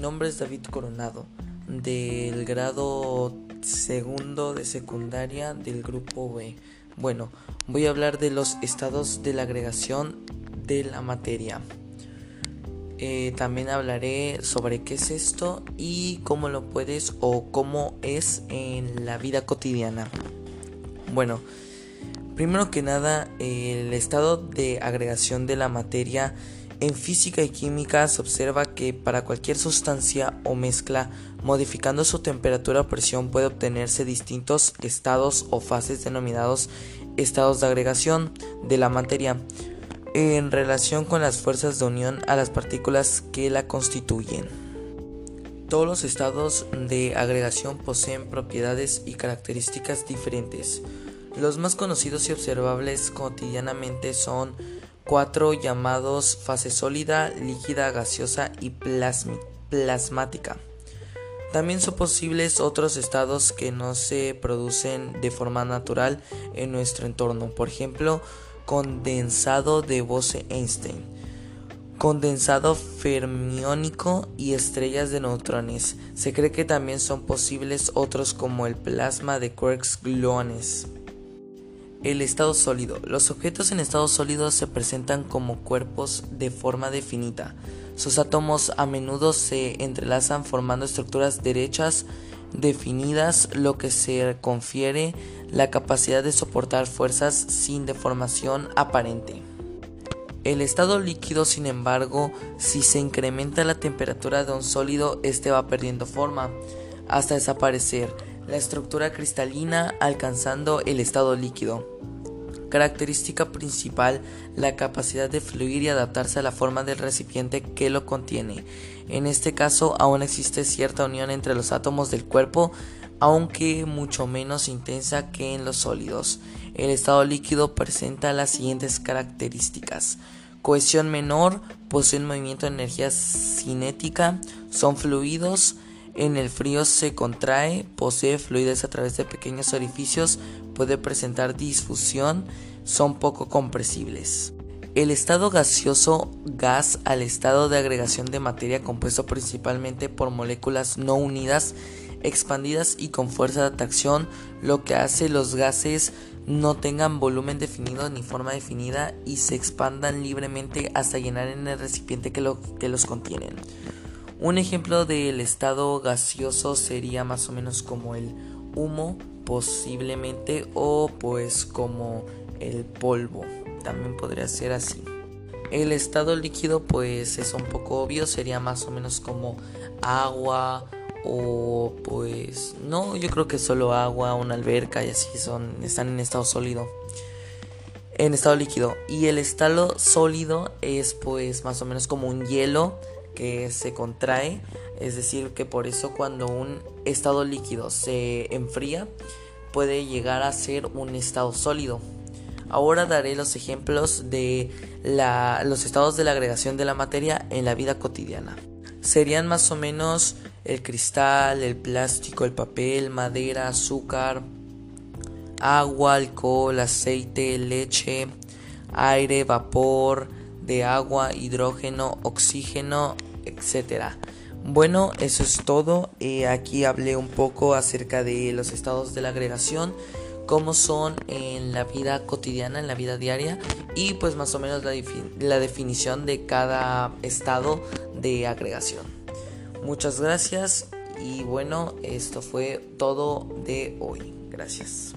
nombre es David Coronado, del grado segundo de secundaria del grupo B. Bueno, voy a hablar de los estados de la agregación de la materia. Eh, también hablaré sobre qué es esto y cómo lo puedes o cómo es en la vida cotidiana. Bueno, primero que nada, el estado de agregación de la materia en física y química se observa que para cualquier sustancia o mezcla, modificando su temperatura o presión puede obtenerse distintos estados o fases denominados estados de agregación de la materia en relación con las fuerzas de unión a las partículas que la constituyen. Todos los estados de agregación poseen propiedades y características diferentes. Los más conocidos y observables cotidianamente son cuatro llamados fase sólida, líquida, gaseosa y plasmática. También son posibles otros estados que no se producen de forma natural en nuestro entorno, por ejemplo, condensado de Bose-Einstein, condensado fermiónico y estrellas de neutrones. Se cree que también son posibles otros como el plasma de quarks-gluones. El estado sólido. Los objetos en estado sólido se presentan como cuerpos de forma definida. Sus átomos a menudo se entrelazan formando estructuras derechas definidas, lo que se confiere la capacidad de soportar fuerzas sin deformación aparente. El estado líquido, sin embargo, si se incrementa la temperatura de un sólido, este va perdiendo forma hasta desaparecer la estructura cristalina alcanzando el estado líquido. Característica principal, la capacidad de fluir y adaptarse a la forma del recipiente que lo contiene. En este caso aún existe cierta unión entre los átomos del cuerpo, aunque mucho menos intensa que en los sólidos. El estado líquido presenta las siguientes características. Cohesión menor, posee un movimiento de energía cinética, son fluidos, en el frío se contrae, posee fluidez a través de pequeños orificios, puede presentar disfusión, son poco compresibles. El estado gaseoso gas al estado de agregación de materia compuesto principalmente por moléculas no unidas, expandidas y con fuerza de atracción, lo que hace los gases no tengan volumen definido ni forma definida y se expandan libremente hasta llenar en el recipiente que, que los contienen. Un ejemplo del estado gaseoso sería más o menos como el humo posiblemente o pues como el polvo. También podría ser así. El estado líquido pues es un poco obvio, sería más o menos como agua o pues no, yo creo que solo agua, una alberca y así son están en estado sólido. En estado líquido y el estado sólido es pues más o menos como un hielo se contrae, es decir, que por eso cuando un estado líquido se enfría puede llegar a ser un estado sólido. Ahora daré los ejemplos de los estados de la agregación de la materia en la vida cotidiana. Serían más o menos el cristal, el plástico, el papel, madera, azúcar, agua, alcohol, aceite, leche, aire, vapor, de agua, hidrógeno, oxígeno, etc. Bueno, eso es todo. Eh, aquí hablé un poco acerca de los estados de la agregación, cómo son en la vida cotidiana, en la vida diaria y pues más o menos la, la definición de cada estado de agregación. Muchas gracias y bueno, esto fue todo de hoy. Gracias.